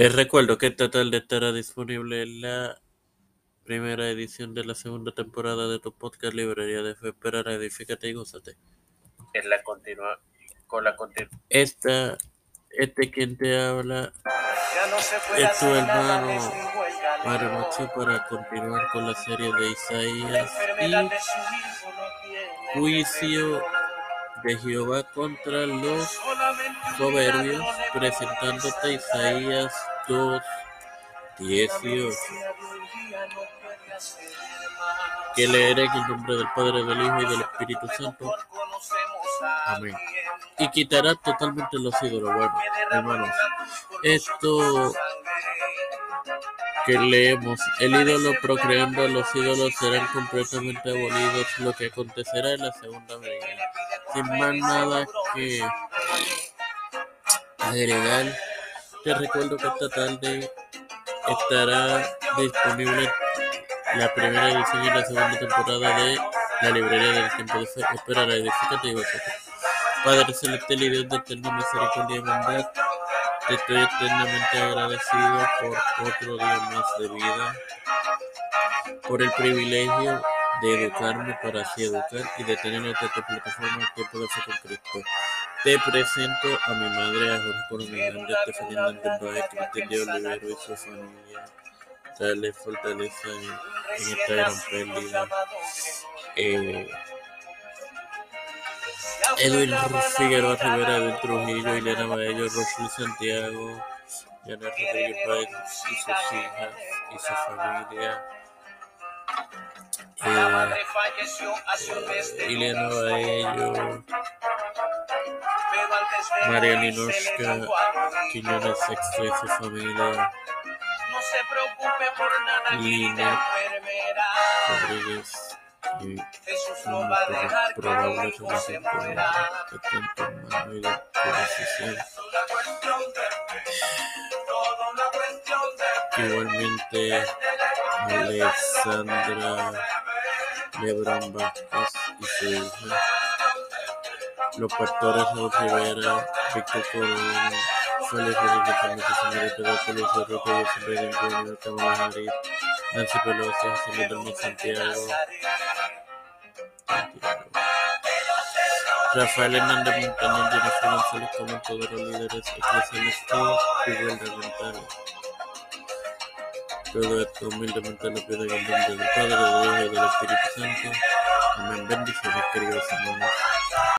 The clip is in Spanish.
Te recuerdo que esta tarde estará disponible la primera edición de la segunda temporada de tu podcast Librería de Fe. Esperar, edifícate y gózate. En la continua, con la continua. Esta, este quien te habla Ya no se puede es tu hermano es Mario. Macho para continuar con la serie de La Isaías enfermedad y de su hijo no tiene juicio. De Jehová contra los soberbios, presentándote Isaías 2, 18. Que leeré en el nombre del Padre, del Hijo y del Espíritu Santo. Amén. Y quitará totalmente los ídolos. Bueno, hermanos, esto que leemos, el ídolo procreando los ídolos serán completamente abolidos, lo que acontecerá en la segunda venida. Sin más nada que agregar, te recuerdo que esta tarde estará disponible la primera edición y la segunda temporada de la librería del tiempo de fe. Esperará, edifícate y gózate. Padre celestial y Dios de eterna misericordia y bondad, te estoy eternamente agradecido por otro día más de vida, por el privilegio de educarme para así educar y de tener esta plataforma que puedo hacer con. Te presento a mi madre, a Jorge Coronel Hernández, Estefanía Hernández Baez, Cristian de Olivero y su familia. Dale fortaleza en, en esta gran pérdida. Eh, Edwin Figueroa Rivera, Edwin Trujillo, Elena Baello, Rosel Santiago, Yana Rodríguez Páez y sus hijas y su familia. Eh, Ileana Baello, María Ninoshka, Quiñones Sexto y su familia, No Lina. Rodríguez y Jesús no va a dejar que probable mi hijo se muera. que tanto hermano y de fe. Igualmente Alexandra Lebron Vázquez y su hija, los pastores Raúl Rivera, Víctor Corona, Félix Rodríguez Roque Kamala Harris, Nancy José Luis Santiago. Rafael Hernández Jennifer González, los líderes. Todo esto humildemente lo pido en el nombre del Padre, del Hijo y del Espíritu Santo. Amén. Bendiciones, queridos hermanos.